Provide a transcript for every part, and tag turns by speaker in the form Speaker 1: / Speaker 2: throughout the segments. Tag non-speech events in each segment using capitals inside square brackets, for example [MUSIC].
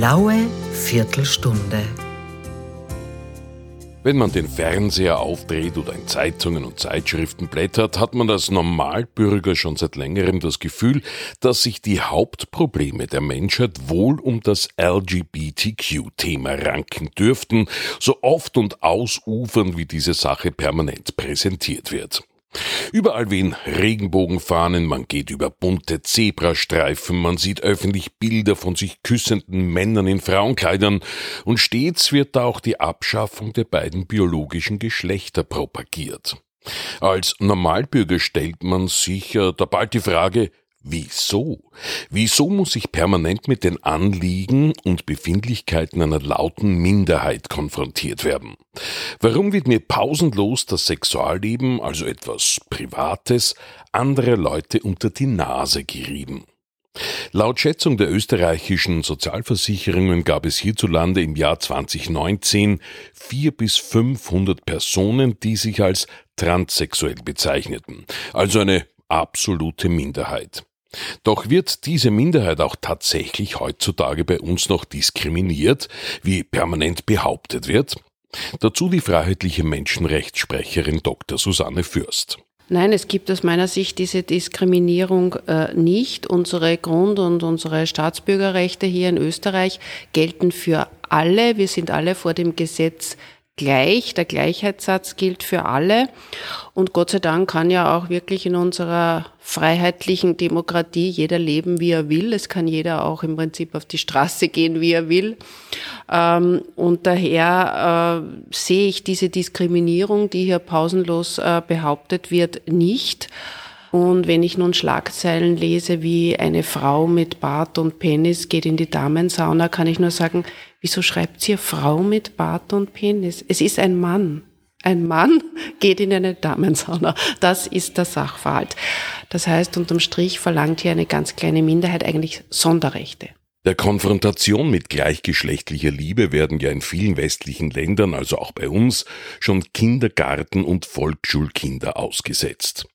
Speaker 1: blaue Viertelstunde.
Speaker 2: Wenn man den Fernseher aufdreht oder in Zeitungen und Zeitschriften blättert, hat man als Normalbürger schon seit längerem das Gefühl, dass sich die Hauptprobleme der Menschheit wohl um das LGBTQ-Thema ranken dürften, so oft und ausufern wie diese Sache permanent präsentiert wird. Überall wehen Regenbogenfahnen, man geht über bunte Zebrastreifen, man sieht öffentlich Bilder von sich küssenden Männern in Frauenkleidern und stets wird da auch die Abschaffung der beiden biologischen Geschlechter propagiert. Als Normalbürger stellt man sich da bald die Frage, Wieso? Wieso muss ich permanent mit den Anliegen und Befindlichkeiten einer lauten Minderheit konfrontiert werden? Warum wird mir pausenlos das Sexualleben, also etwas Privates, anderer Leute unter die Nase gerieben? Laut Schätzung der österreichischen Sozialversicherungen gab es hierzulande im Jahr 2019 vier bis 500 Personen, die sich als transsexuell bezeichneten, also eine absolute Minderheit. Doch wird diese Minderheit auch tatsächlich heutzutage bei uns noch diskriminiert, wie permanent behauptet wird? Dazu die freiheitliche Menschenrechtssprecherin Dr. Susanne Fürst.
Speaker 3: Nein, es gibt aus meiner Sicht diese Diskriminierung äh, nicht. Unsere Grund- und unsere Staatsbürgerrechte hier in Österreich gelten für alle. Wir sind alle vor dem Gesetz gleich. Der Gleichheitssatz gilt für alle. Und Gott sei Dank kann ja auch wirklich in unserer freiheitlichen Demokratie jeder leben, wie er will. Es kann jeder auch im Prinzip auf die Straße gehen, wie er will. Ähm, und daher äh, sehe ich diese Diskriminierung, die hier pausenlos äh, behauptet wird, nicht. Und wenn ich nun Schlagzeilen lese, wie eine Frau mit Bart und Penis geht in die Damensauna, kann ich nur sagen, wieso schreibt sie Frau mit Bart und Penis? Es ist ein Mann. Ein Mann [LAUGHS] geht in eine Damensauna. Das ist der Sachverhalt. Das heißt, unterm Strich verlangt hier eine ganz kleine Minderheit eigentlich Sonderrechte.
Speaker 2: Der Konfrontation mit gleichgeschlechtlicher Liebe werden ja in vielen westlichen Ländern, also auch bei uns, schon Kindergarten- und Volksschulkinder ausgesetzt.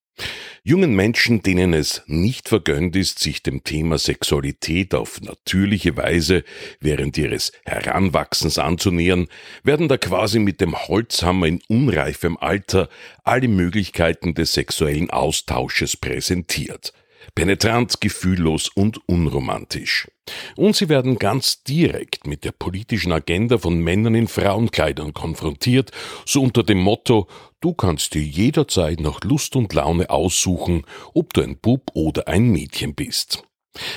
Speaker 2: Jungen Menschen, denen es nicht vergönnt ist, sich dem Thema Sexualität auf natürliche Weise während ihres Heranwachsens anzunähern, werden da quasi mit dem Holzhammer in unreifem Alter alle Möglichkeiten des sexuellen Austausches präsentiert – penetrant, gefühllos und unromantisch. Und sie werden ganz direkt mit der politischen Agenda von Männern in Frauenkleidern konfrontiert, so unter dem Motto Du kannst dir jederzeit nach Lust und Laune aussuchen, ob du ein Bub oder ein Mädchen bist.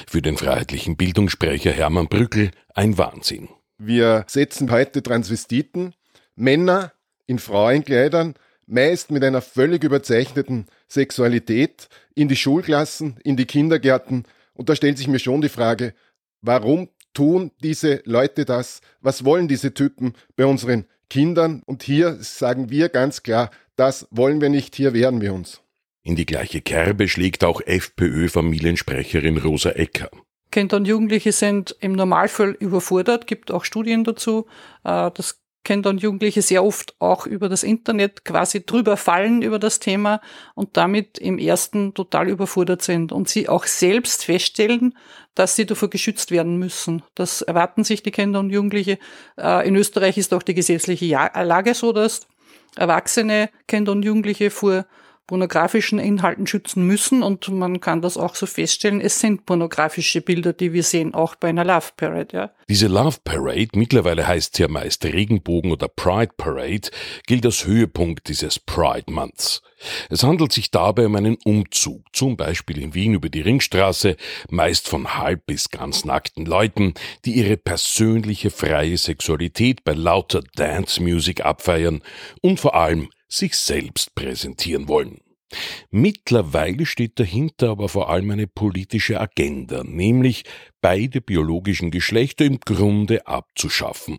Speaker 2: Für den freiheitlichen Bildungssprecher Hermann Brückel ein Wahnsinn.
Speaker 4: Wir setzen heute Transvestiten, Männer in Frauenkleidern, meist mit einer völlig überzeichneten Sexualität, in die Schulklassen, in die Kindergärten. Und da stellt sich mir schon die Frage, warum tun diese Leute das? Was wollen diese Typen bei unseren Kindern? Und hier sagen wir ganz klar, das wollen wir nicht, hier wehren wir uns.
Speaker 2: In die gleiche Kerbe schlägt auch FPÖ-Familiensprecherin Rosa Ecker.
Speaker 5: Kinder und Jugendliche sind im Normalfall überfordert, gibt auch Studien dazu. Äh, das Kinder und Jugendliche sehr oft auch über das Internet quasi drüber fallen über das Thema und damit im ersten total überfordert sind und sie auch selbst feststellen, dass sie davor geschützt werden müssen. Das erwarten sich die Kinder und Jugendliche. Äh, in Österreich ist auch die gesetzliche Lage so, dass Erwachsene Kinder und Jugendliche vor pornografischen Inhalten schützen müssen und man kann das auch so feststellen, es sind pornografische Bilder, die wir sehen, auch bei einer Love Parade. Ja.
Speaker 2: Diese Love Parade, mittlerweile heißt sie ja meist Regenbogen oder Pride Parade, gilt als Höhepunkt dieses Pride Months. Es handelt sich dabei um einen Umzug, zum Beispiel in Wien über die Ringstraße, meist von halb bis ganz nackten Leuten, die ihre persönliche freie Sexualität bei lauter Dance Music abfeiern und vor allem sich selbst präsentieren wollen. Mittlerweile steht dahinter aber vor allem eine politische Agenda, nämlich beide biologischen Geschlechter im Grunde abzuschaffen.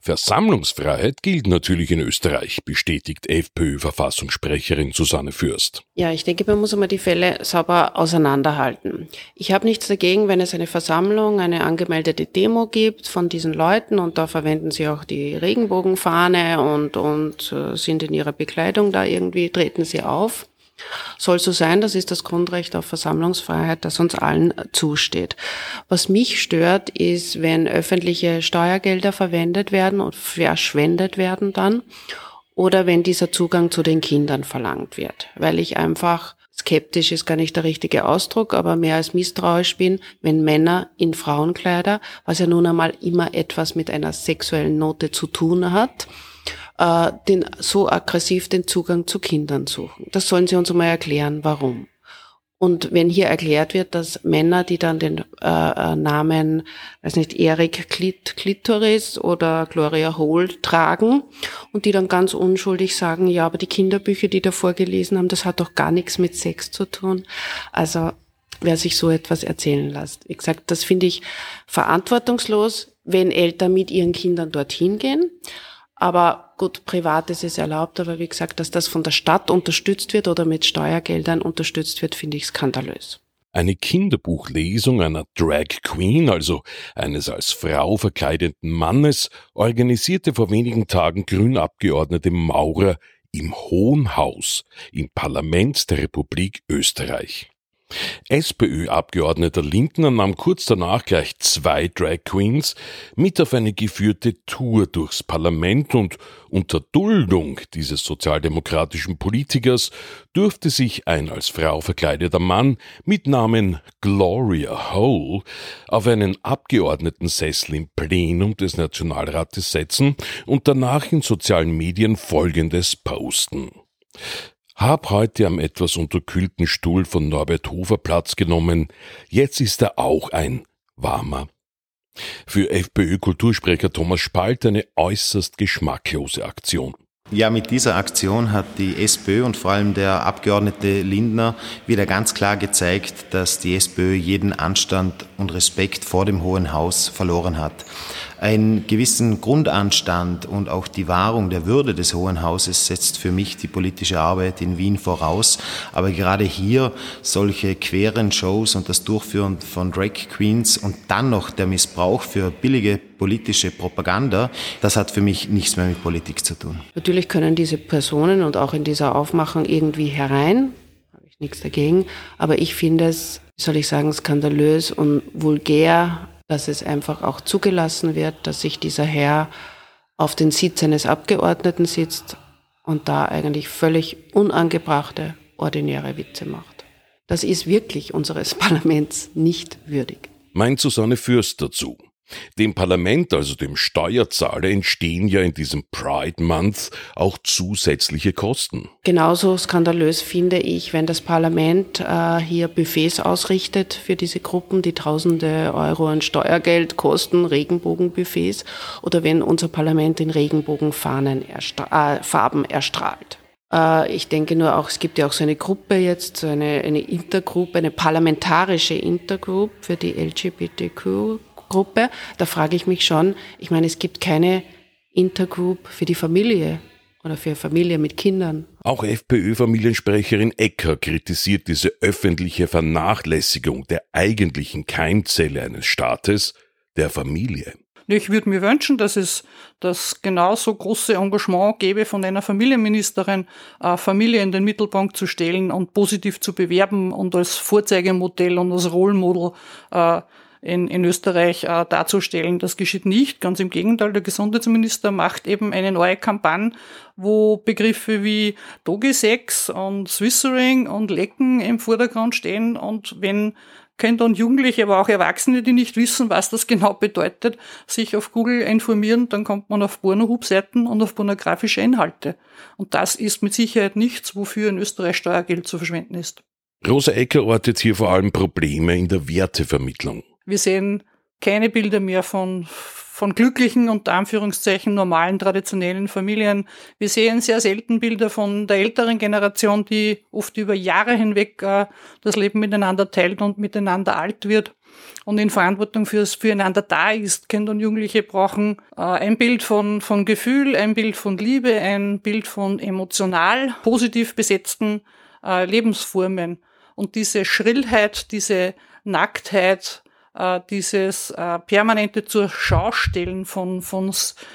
Speaker 2: Versammlungsfreiheit gilt natürlich in Österreich, bestätigt FPÖ-Verfassungssprecherin Susanne Fürst.
Speaker 3: Ja, ich denke, man muss einmal die Fälle sauber auseinanderhalten. Ich habe nichts dagegen, wenn es eine Versammlung, eine angemeldete Demo gibt von diesen Leuten und da verwenden sie auch die Regenbogenfahne und, und äh, sind in ihrer Bekleidung da irgendwie, treten sie auf. Soll so sein, das ist das Grundrecht auf Versammlungsfreiheit, das uns allen zusteht. Was mich stört, ist, wenn öffentliche Steuergelder verwendet werden und verschwendet werden dann oder wenn dieser Zugang zu den Kindern verlangt wird, weil ich einfach skeptisch ist gar nicht der richtige Ausdruck, aber mehr als misstrauisch bin, wenn Männer in Frauenkleider, was ja nun einmal immer etwas mit einer sexuellen Note zu tun hat, äh, den, so aggressiv den Zugang zu Kindern suchen. Das sollen sie uns einmal erklären, warum. Und wenn hier erklärt wird, dass Männer, die dann den äh, äh Namen, weiß nicht, Erik Klit, Klitoris oder Gloria Hole tragen und die dann ganz unschuldig sagen, ja, aber die Kinderbücher, die da vorgelesen haben, das hat doch gar nichts mit Sex zu tun. Also wer sich so etwas erzählen lässt. Wie gesagt, das finde ich verantwortungslos, wenn Eltern mit ihren Kindern dorthin gehen. Aber gut, privat ist es erlaubt, aber wie gesagt, dass das von der Stadt unterstützt wird oder mit Steuergeldern unterstützt wird, finde ich skandalös.
Speaker 2: Eine Kinderbuchlesung einer Drag Queen, also eines als Frau verkleideten Mannes, organisierte vor wenigen Tagen Grünabgeordnete Maurer im Hohen Haus im Parlament der Republik Österreich. SPÖ-Abgeordneter Lindner nahm kurz danach gleich zwei Drag Queens mit auf eine geführte Tour durchs Parlament und unter Duldung dieses sozialdemokratischen Politikers durfte sich ein als Frau verkleideter Mann mit Namen Gloria Hole auf einen Abgeordnetensessel im Plenum des Nationalrates setzen und danach in sozialen Medien Folgendes posten. Hab heute am etwas unterkühlten Stuhl von Norbert Hofer Platz genommen. Jetzt ist er auch ein warmer. Für FPÖ-Kultursprecher Thomas Spalt eine äußerst geschmacklose Aktion.
Speaker 6: Ja, mit dieser Aktion hat die SPÖ und vor allem der Abgeordnete Lindner wieder ganz klar gezeigt, dass die SPÖ jeden Anstand und Respekt vor dem Hohen Haus verloren hat. Einen gewissen Grundanstand und auch die Wahrung der Würde des Hohen Hauses setzt für mich die politische Arbeit in Wien voraus. Aber gerade hier solche queren Shows und das Durchführen von Drag Queens und dann noch der Missbrauch für billige politische Propaganda, das hat für mich nichts mehr mit Politik zu tun.
Speaker 3: Natürlich können diese Personen und auch in dieser Aufmachung irgendwie herein, habe ich nichts dagegen, aber ich finde es, wie soll ich sagen, skandalös und vulgär dass es einfach auch zugelassen wird, dass sich dieser Herr auf den Sitz eines Abgeordneten sitzt und da eigentlich völlig unangebrachte, ordinäre Witze macht. Das ist wirklich unseres [LAUGHS] Parlaments nicht würdig.
Speaker 2: Meint Susanne Fürst dazu. Dem Parlament, also dem Steuerzahler, entstehen ja in diesem Pride Month auch zusätzliche Kosten.
Speaker 3: Genauso skandalös finde ich, wenn das Parlament äh, hier Buffets ausrichtet für diese Gruppen, die tausende Euro an Steuergeld kosten, Regenbogenbuffets, oder wenn unser Parlament in Regenbogenfahnen erstra äh, erstrahlt. Äh, ich denke nur auch, es gibt ja auch so eine Gruppe jetzt, so eine, eine Intergroup, eine parlamentarische Intergroup für die LGBTQ Gruppe, da frage ich mich schon, ich meine, es gibt keine Intergroup für die Familie oder für Familie mit Kindern.
Speaker 2: Auch FPÖ-Familiensprecherin Ecker kritisiert diese öffentliche Vernachlässigung der eigentlichen Keimzelle eines Staates, der Familie.
Speaker 5: Ich würde mir wünschen, dass es das genauso große Engagement gäbe von einer Familienministerin, äh, Familie in den Mittelpunkt zu stellen und positiv zu bewerben und als Vorzeigemodell und als Rollmodel äh, in, in Österreich äh, darzustellen. Das geschieht nicht. Ganz im Gegenteil, der Gesundheitsminister macht eben eine neue Kampagne, wo Begriffe wie Dogisex und Swissering und Lecken im Vordergrund stehen. Und wenn Kinder und Jugendliche, aber auch Erwachsene, die nicht wissen, was das genau bedeutet, sich auf Google informieren, dann kommt man auf Pornohub-Seiten und auf pornografische Inhalte. Und das ist mit Sicherheit nichts, wofür in Österreich Steuergeld zu verschwenden ist.
Speaker 2: Rosa Ecker ortet hier vor allem Probleme in der Wertevermittlung.
Speaker 5: Wir sehen keine Bilder mehr von, von glücklichen und Anführungszeichen normalen traditionellen Familien. Wir sehen sehr selten Bilder von der älteren Generation, die oft über Jahre hinweg äh, das Leben miteinander teilt und miteinander alt wird und in Verantwortung fürs füreinander da ist. Kinder und Jugendliche brauchen äh, ein Bild von, von Gefühl, ein Bild von Liebe, ein Bild von emotional positiv besetzten äh, Lebensformen. Und diese Schrillheit, diese Nacktheit, dieses äh, permanente zur Schaustellen von, von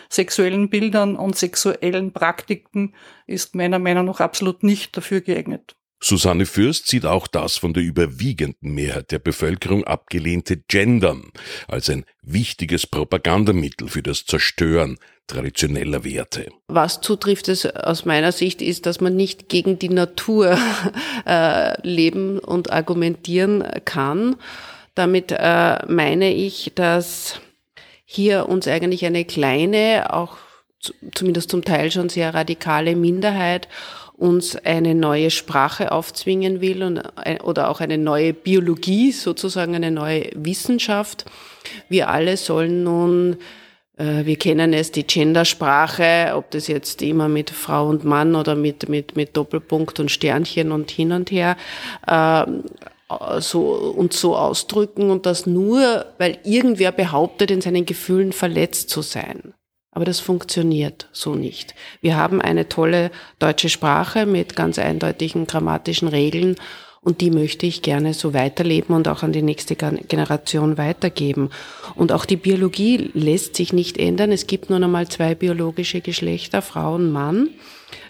Speaker 5: sexuellen Bildern und sexuellen Praktiken ist meiner Meinung nach absolut nicht dafür geeignet.
Speaker 2: Susanne Fürst sieht auch das von der überwiegenden Mehrheit der Bevölkerung abgelehnte Gendern als ein wichtiges Propagandamittel für das Zerstören traditioneller Werte.
Speaker 3: Was zutrifft es aus meiner Sicht ist, dass man nicht gegen die Natur [LAUGHS] äh, leben und argumentieren kann. Damit äh, meine ich, dass hier uns eigentlich eine kleine, auch zumindest zum Teil schon sehr radikale Minderheit uns eine neue Sprache aufzwingen will und, äh, oder auch eine neue Biologie, sozusagen eine neue Wissenschaft. Wir alle sollen nun äh, wir kennen es, die Gendersprache, ob das jetzt immer mit Frau und Mann oder mit, mit, mit Doppelpunkt und Sternchen und hin und her, äh, so, und so ausdrücken und das nur, weil irgendwer behauptet, in seinen Gefühlen verletzt zu sein. Aber das funktioniert so nicht. Wir haben eine tolle deutsche Sprache mit ganz eindeutigen grammatischen Regeln und die möchte ich gerne so weiterleben und auch an die nächste Generation weitergeben. Und auch die Biologie lässt sich nicht ändern. Es gibt nur noch mal zwei biologische Geschlechter, Frau und Mann.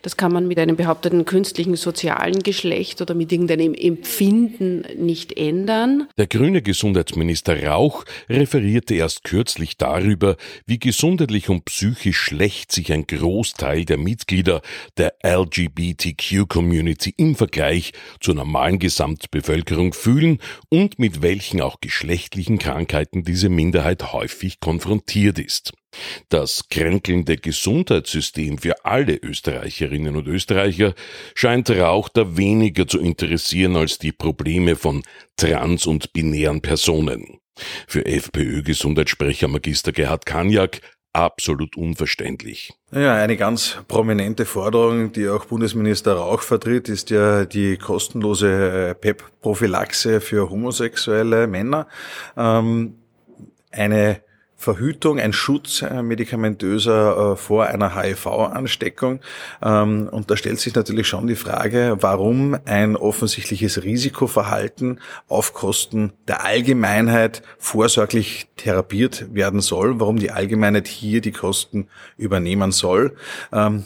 Speaker 3: Das kann man mit einem behaupteten künstlichen sozialen Geschlecht oder mit irgendeinem Empfinden nicht ändern.
Speaker 2: Der grüne Gesundheitsminister Rauch referierte erst kürzlich darüber, wie gesundheitlich und psychisch schlecht sich ein Großteil der Mitglieder der LGBTQ-Community im Vergleich zur normalen Gesamtbevölkerung fühlen und mit welchen auch geschlechtlichen Krankheiten diese Minderheit häufig konfrontiert ist. Das kränkelnde Gesundheitssystem für alle Österreicherinnen und Österreicher scheint Rauch da weniger zu interessieren als die Probleme von trans- und binären Personen. Für FPÖ-Gesundheitssprecher Magister Gerhard Kanjak absolut unverständlich.
Speaker 7: Ja, eine ganz prominente Forderung, die auch Bundesminister Rauch vertritt, ist ja die kostenlose PEP-Prophylaxe für homosexuelle Männer. Ähm, eine Verhütung, ein Schutz ein medikamentöser äh, vor einer HIV-Ansteckung. Ähm, und da stellt sich natürlich schon die Frage, warum ein offensichtliches Risikoverhalten auf Kosten der Allgemeinheit vorsorglich therapiert werden soll, warum die Allgemeinheit hier die Kosten übernehmen soll. Ähm,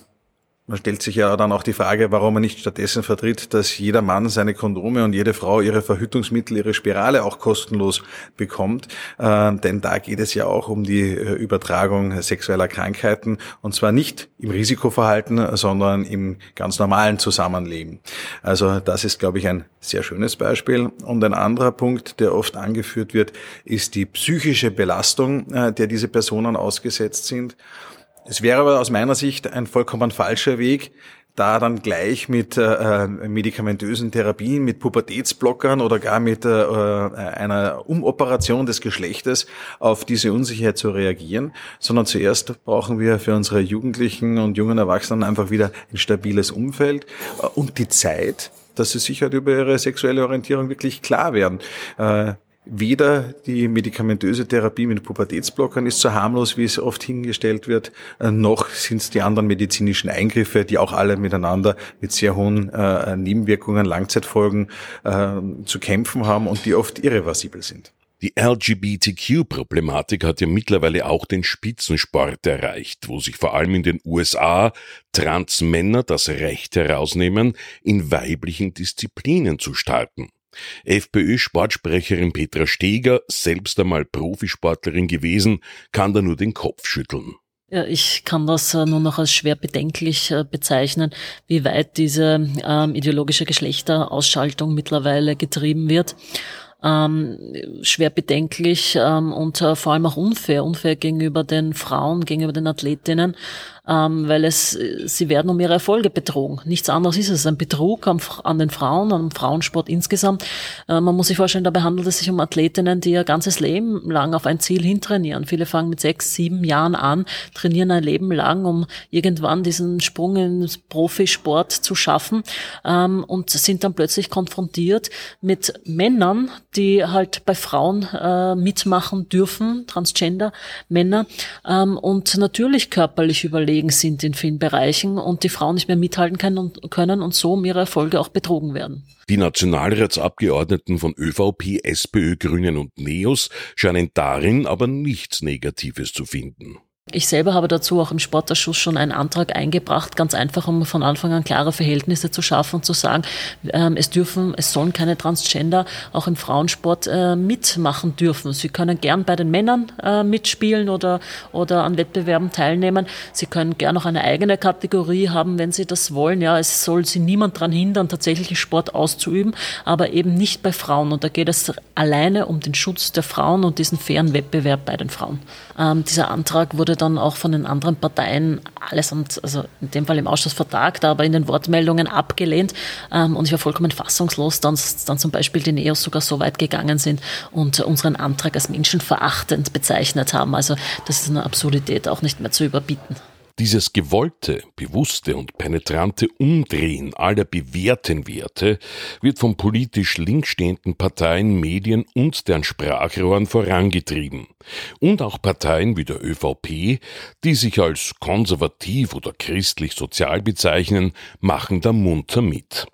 Speaker 7: man stellt sich ja dann auch die Frage, warum man nicht stattdessen vertritt, dass jeder Mann seine Kondome und jede Frau ihre Verhütungsmittel, ihre Spirale auch kostenlos bekommt. Äh, denn da geht es ja auch um die äh, Übertragung sexueller Krankheiten und zwar nicht im Risikoverhalten, sondern im ganz normalen Zusammenleben. Also das ist, glaube ich, ein sehr schönes Beispiel. Und ein anderer Punkt, der oft angeführt wird, ist die psychische Belastung, äh, der diese Personen ausgesetzt sind. Es wäre aber aus meiner Sicht ein vollkommen falscher Weg, da dann gleich mit äh, medikamentösen Therapien, mit Pubertätsblockern oder gar mit äh, einer Umoperation des Geschlechtes auf diese Unsicherheit zu reagieren, sondern zuerst brauchen wir für unsere Jugendlichen und jungen Erwachsenen einfach wieder ein stabiles Umfeld äh, und die Zeit, dass sie sich halt über ihre sexuelle Orientierung wirklich klar werden. Äh, Weder die medikamentöse Therapie mit Pubertätsblockern ist so harmlos, wie es oft hingestellt wird, äh, noch sind es die anderen medizinischen Eingriffe, die auch alle miteinander mit sehr hohen äh, Nebenwirkungen, Langzeitfolgen äh, zu kämpfen haben und die oft irreversibel sind.
Speaker 2: Die LGBTQ-Problematik hat ja mittlerweile auch den Spitzensport erreicht, wo sich vor allem in den USA Transmänner das Recht herausnehmen, in weiblichen Disziplinen zu starten. FPÖ-Sportsprecherin Petra Steger, selbst einmal Profisportlerin gewesen, kann da nur den Kopf schütteln.
Speaker 8: Ja, ich kann das äh, nur noch als schwer bedenklich äh, bezeichnen, wie weit diese ähm, ideologische Geschlechterausschaltung mittlerweile getrieben wird. Ähm, schwer bedenklich ähm, und äh, vor allem auch unfair, unfair gegenüber den Frauen, gegenüber den Athletinnen, ähm, weil es, sie werden um ihre Erfolge betrogen. Nichts anderes ist es. Ein Betrug an, an den Frauen, am Frauensport insgesamt. Äh, man muss sich vorstellen, dabei handelt es sich um Athletinnen, die ihr ganzes Leben lang auf ein Ziel hintrainieren. Viele fangen mit sechs, sieben Jahren an, trainieren ein Leben lang, um irgendwann diesen Sprung ins Profisport zu schaffen ähm, und sind dann plötzlich konfrontiert mit Männern, die halt bei Frauen äh, mitmachen dürfen, Transgender Männer, ähm, und natürlich körperlich überlegen unterlegen sind in vielen Bereichen und die Frauen nicht mehr mithalten können und, so um ihre Erfolge auch betrogen werden.
Speaker 2: Die Nationalratsabgeordneten von ÖVP, SPÖ, Grünen und NEOS scheinen darin aber nichts Negatives zu finden.
Speaker 8: Ich selber habe dazu auch im Sportausschuss schon einen Antrag eingebracht, ganz einfach, um von Anfang an klare Verhältnisse zu schaffen und zu sagen, ähm, es dürfen, es sollen keine Transgender auch im Frauensport äh, mitmachen dürfen. Sie können gern bei den Männern äh, mitspielen oder, oder an Wettbewerben teilnehmen. Sie können gern auch eine eigene Kategorie haben, wenn sie das wollen. Ja, es soll sie niemand daran hindern, tatsächlich Sport auszuüben, aber eben nicht bei Frauen. Und da geht es alleine um den Schutz der Frauen und diesen fairen Wettbewerb bei den Frauen. Ähm, dieser Antrag wurde dann auch von den anderen Parteien allesamt, also in dem Fall im Ausschuss vertagt, aber in den Wortmeldungen abgelehnt. Ähm, und ich war vollkommen fassungslos, dass dann zum Beispiel die Neos sogar so weit gegangen sind und unseren Antrag als menschenverachtend bezeichnet haben. Also das ist eine Absurdität auch nicht mehr zu überbieten.
Speaker 2: Dieses gewollte, bewusste und penetrante Umdrehen aller bewährten Werte wird von politisch links stehenden Parteien, Medien und deren Sprachrohren vorangetrieben. Und auch Parteien wie der ÖVP, die sich als konservativ oder christlich-sozial bezeichnen, machen da munter mit.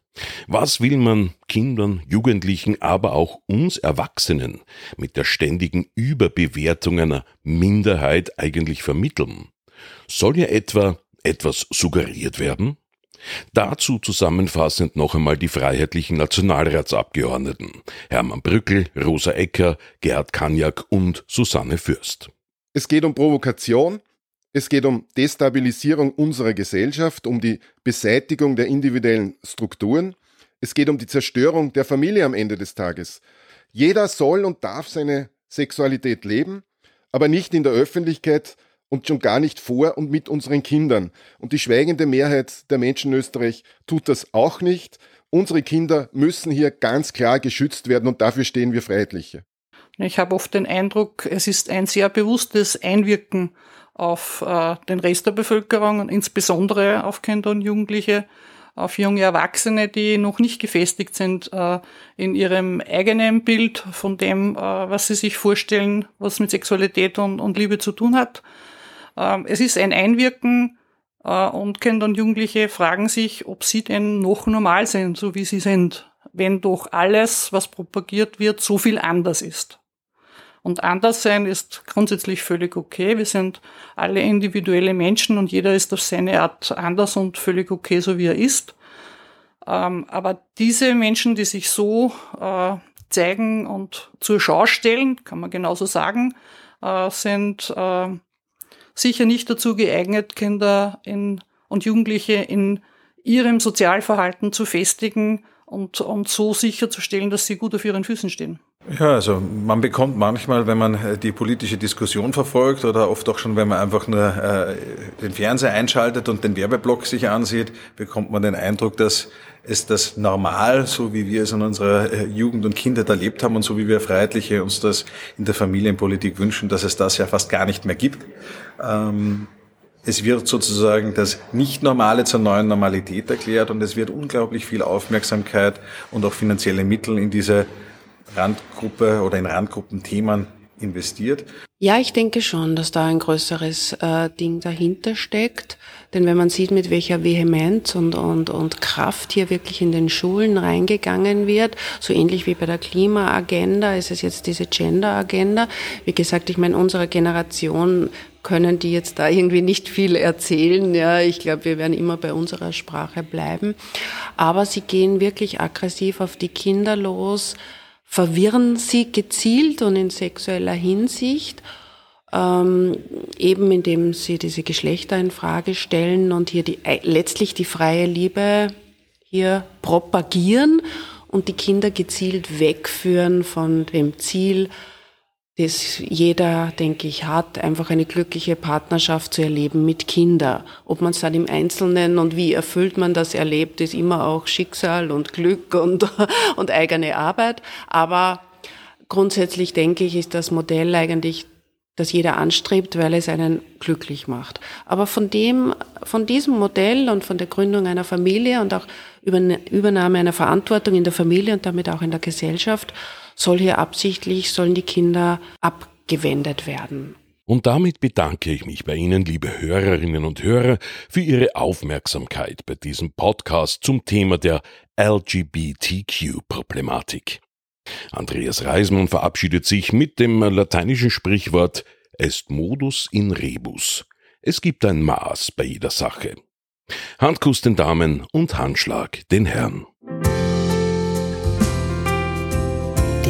Speaker 2: Was will man Kindern, Jugendlichen, aber auch uns Erwachsenen mit der ständigen Überbewertung einer Minderheit eigentlich vermitteln? Soll hier etwa etwas suggeriert werden? Dazu zusammenfassend noch einmal die freiheitlichen Nationalratsabgeordneten Hermann Brückel, Rosa Ecker, Gerhard Kanjak und Susanne Fürst.
Speaker 4: Es geht um Provokation, es geht um Destabilisierung unserer Gesellschaft, um die Beseitigung der individuellen Strukturen, es geht um die Zerstörung der Familie am Ende des Tages. Jeder soll und darf seine Sexualität leben, aber nicht in der Öffentlichkeit und schon gar nicht vor und mit unseren Kindern. Und die schweigende Mehrheit der Menschen in Österreich tut das auch nicht. Unsere Kinder müssen hier ganz klar geschützt werden und dafür stehen wir Freiheitliche.
Speaker 5: Ich habe oft den Eindruck, es ist ein sehr bewusstes Einwirken auf äh, den Rest der Bevölkerung und insbesondere auf Kinder und Jugendliche, auf junge Erwachsene, die noch nicht gefestigt sind äh, in ihrem eigenen Bild von dem, äh, was sie sich vorstellen, was mit Sexualität und, und Liebe zu tun hat. Ähm, es ist ein Einwirken äh, und Kinder und Jugendliche fragen sich, ob sie denn noch normal sind, so wie sie sind, wenn doch alles, was propagiert wird, so viel anders ist. Und anders sein ist grundsätzlich völlig okay. Wir sind alle individuelle Menschen und jeder ist auf seine Art anders und völlig okay, so wie er ist. Ähm, aber diese Menschen, die sich so äh, zeigen und zur Schau stellen, kann man genauso sagen, äh, sind sicher nicht dazu geeignet, Kinder in, und Jugendliche in ihrem Sozialverhalten zu festigen und, und so sicherzustellen, dass sie gut auf ihren Füßen stehen.
Speaker 7: Ja, also man bekommt manchmal, wenn man äh, die politische Diskussion verfolgt oder oft auch schon, wenn man einfach nur äh, den Fernseher einschaltet und den Werbeblock sich ansieht, bekommt man den Eindruck, dass es das normal, so wie wir es in unserer äh, Jugend und Kindheit erlebt haben und so wie wir Freiheitliche uns das in der Familienpolitik wünschen, dass es das ja fast gar nicht mehr gibt. Ähm, es wird sozusagen das Nicht-Normale zur neuen Normalität erklärt und es wird unglaublich viel Aufmerksamkeit und auch finanzielle Mittel in diese Randgruppe oder in Randgruppenthemen investiert?
Speaker 3: Ja, ich denke schon, dass da ein größeres äh, Ding dahinter steckt. Denn wenn man sieht, mit welcher Vehemenz und, und, und Kraft hier wirklich in den Schulen reingegangen wird, so ähnlich wie bei der Klimaagenda, ist es jetzt diese Gender-Agenda. Wie gesagt, ich meine, unsere Generation können die jetzt da irgendwie nicht viel erzählen. Ja, ich glaube, wir werden immer bei unserer Sprache bleiben. Aber sie gehen wirklich aggressiv auf die Kinder los, verwirren sie gezielt und in sexueller Hinsicht, ähm, eben indem sie diese Geschlechter in Frage stellen und hier die, äh, letztlich die freie Liebe hier propagieren und die Kinder gezielt wegführen von dem Ziel, das jeder, denke ich, hat, einfach eine glückliche Partnerschaft zu erleben mit Kindern. Ob man es dann im Einzelnen und wie erfüllt man das erlebt, ist immer auch Schicksal und Glück und, [LAUGHS] und eigene Arbeit. Aber grundsätzlich denke ich, ist das Modell eigentlich, das jeder anstrebt, weil es einen glücklich macht. Aber von dem, von diesem Modell und von der Gründung einer Familie und auch Übernahme einer Verantwortung in der Familie und damit auch in der Gesellschaft, soll hier absichtlich, sollen die Kinder abgewendet werden.
Speaker 2: Und damit bedanke ich mich bei Ihnen, liebe Hörerinnen und Hörer, für Ihre Aufmerksamkeit bei diesem Podcast zum Thema der LGBTQ-Problematik. Andreas Reismann verabschiedet sich mit dem lateinischen Sprichwort Est modus in rebus. Es gibt ein Maß bei jeder Sache. Handkuss den Damen und Handschlag den Herren.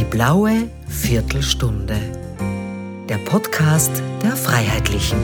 Speaker 1: Blaue Viertelstunde. Der Podcast der Freiheitlichen.